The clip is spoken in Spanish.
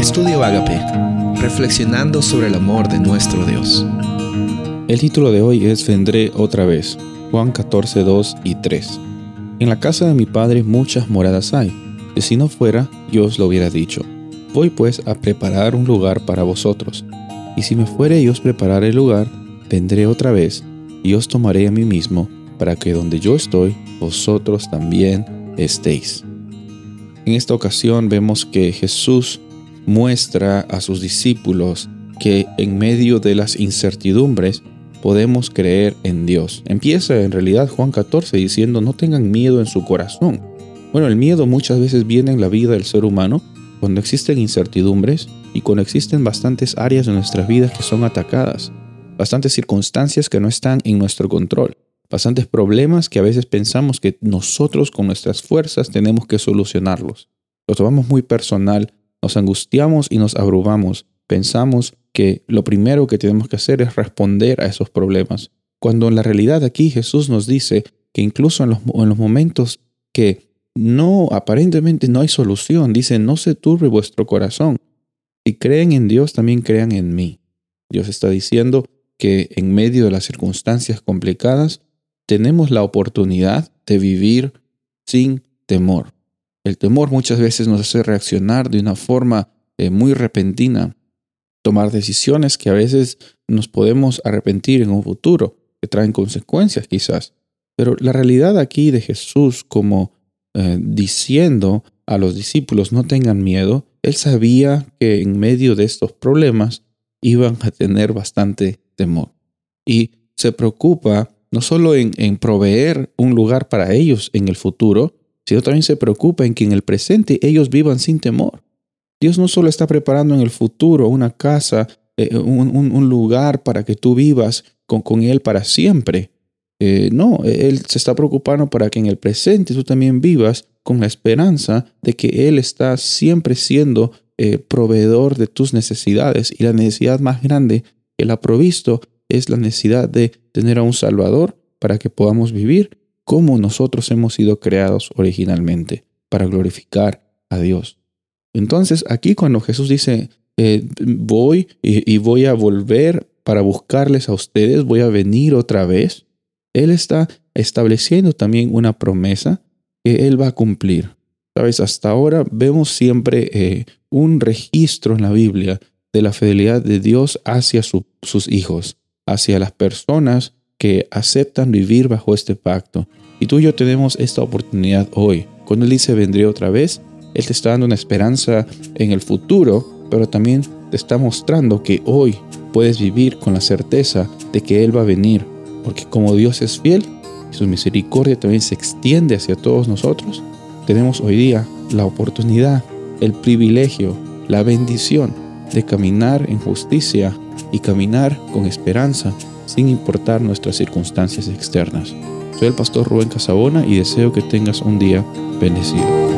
Estudio Agape, reflexionando sobre el amor de nuestro Dios. El título de hoy es Vendré otra vez, Juan 14, 2 y 3. En la casa de mi padre muchas moradas hay, y si no fuera, yo os lo hubiera dicho. Voy pues a preparar un lugar para vosotros, y si me fuere y os preparar el lugar, vendré otra vez, y os tomaré a mí mismo, para que donde yo estoy, vosotros también estéis. En esta ocasión vemos que Jesús muestra a sus discípulos que en medio de las incertidumbres podemos creer en Dios. Empieza en realidad Juan 14 diciendo no tengan miedo en su corazón. Bueno, el miedo muchas veces viene en la vida del ser humano cuando existen incertidumbres y cuando existen bastantes áreas de nuestras vidas que son atacadas, bastantes circunstancias que no están en nuestro control bastantes problemas que a veces pensamos que nosotros con nuestras fuerzas tenemos que solucionarlos. Lo tomamos muy personal, nos angustiamos y nos abrumamos. Pensamos que lo primero que tenemos que hacer es responder a esos problemas. Cuando en la realidad aquí Jesús nos dice que incluso en los, en los momentos que no, aparentemente no hay solución, dice, no se turbe vuestro corazón. Si creen en Dios, también crean en mí. Dios está diciendo que en medio de las circunstancias complicadas, tenemos la oportunidad de vivir sin temor. El temor muchas veces nos hace reaccionar de una forma eh, muy repentina, tomar decisiones que a veces nos podemos arrepentir en un futuro, que traen consecuencias quizás. Pero la realidad aquí de Jesús como eh, diciendo a los discípulos no tengan miedo, él sabía que en medio de estos problemas iban a tener bastante temor. Y se preocupa no solo en, proveer un lugar para ellos en el futuro, sino también se preocupa en que en el presente ellos vivan sin temor. Dios no solo está preparando en el futuro una casa, eh, un, lugar para que tú vivas con, Él para siempre. Eh, no, Él se está preocupando para que en el presente tú también vivas con la esperanza de que Él está siempre siendo eh, proveedor de tus necesidades y la necesidad más grande que Él ha provisto es la necesidad de tener a un Salvador para que podamos vivir como nosotros hemos sido creados originalmente, para glorificar a Dios. Entonces, aquí cuando Jesús dice, eh, voy y, y voy a volver para buscarles a ustedes, voy a venir otra vez, Él está estableciendo también una promesa que Él va a cumplir. Sabes, hasta ahora vemos siempre eh, un registro en la Biblia de la fidelidad de Dios hacia sus hijos hacia las personas que aceptan vivir bajo este pacto. Y tú y yo tenemos esta oportunidad hoy. Cuando Él dice vendré otra vez, Él te está dando una esperanza en el futuro, pero también te está mostrando que hoy puedes vivir con la certeza de que Él va a venir. Porque como Dios es fiel y su misericordia también se extiende hacia todos nosotros, tenemos hoy día la oportunidad, el privilegio, la bendición de caminar en justicia y caminar con esperanza sin importar nuestras circunstancias externas. Soy el pastor Rubén Casabona y deseo que tengas un día bendecido.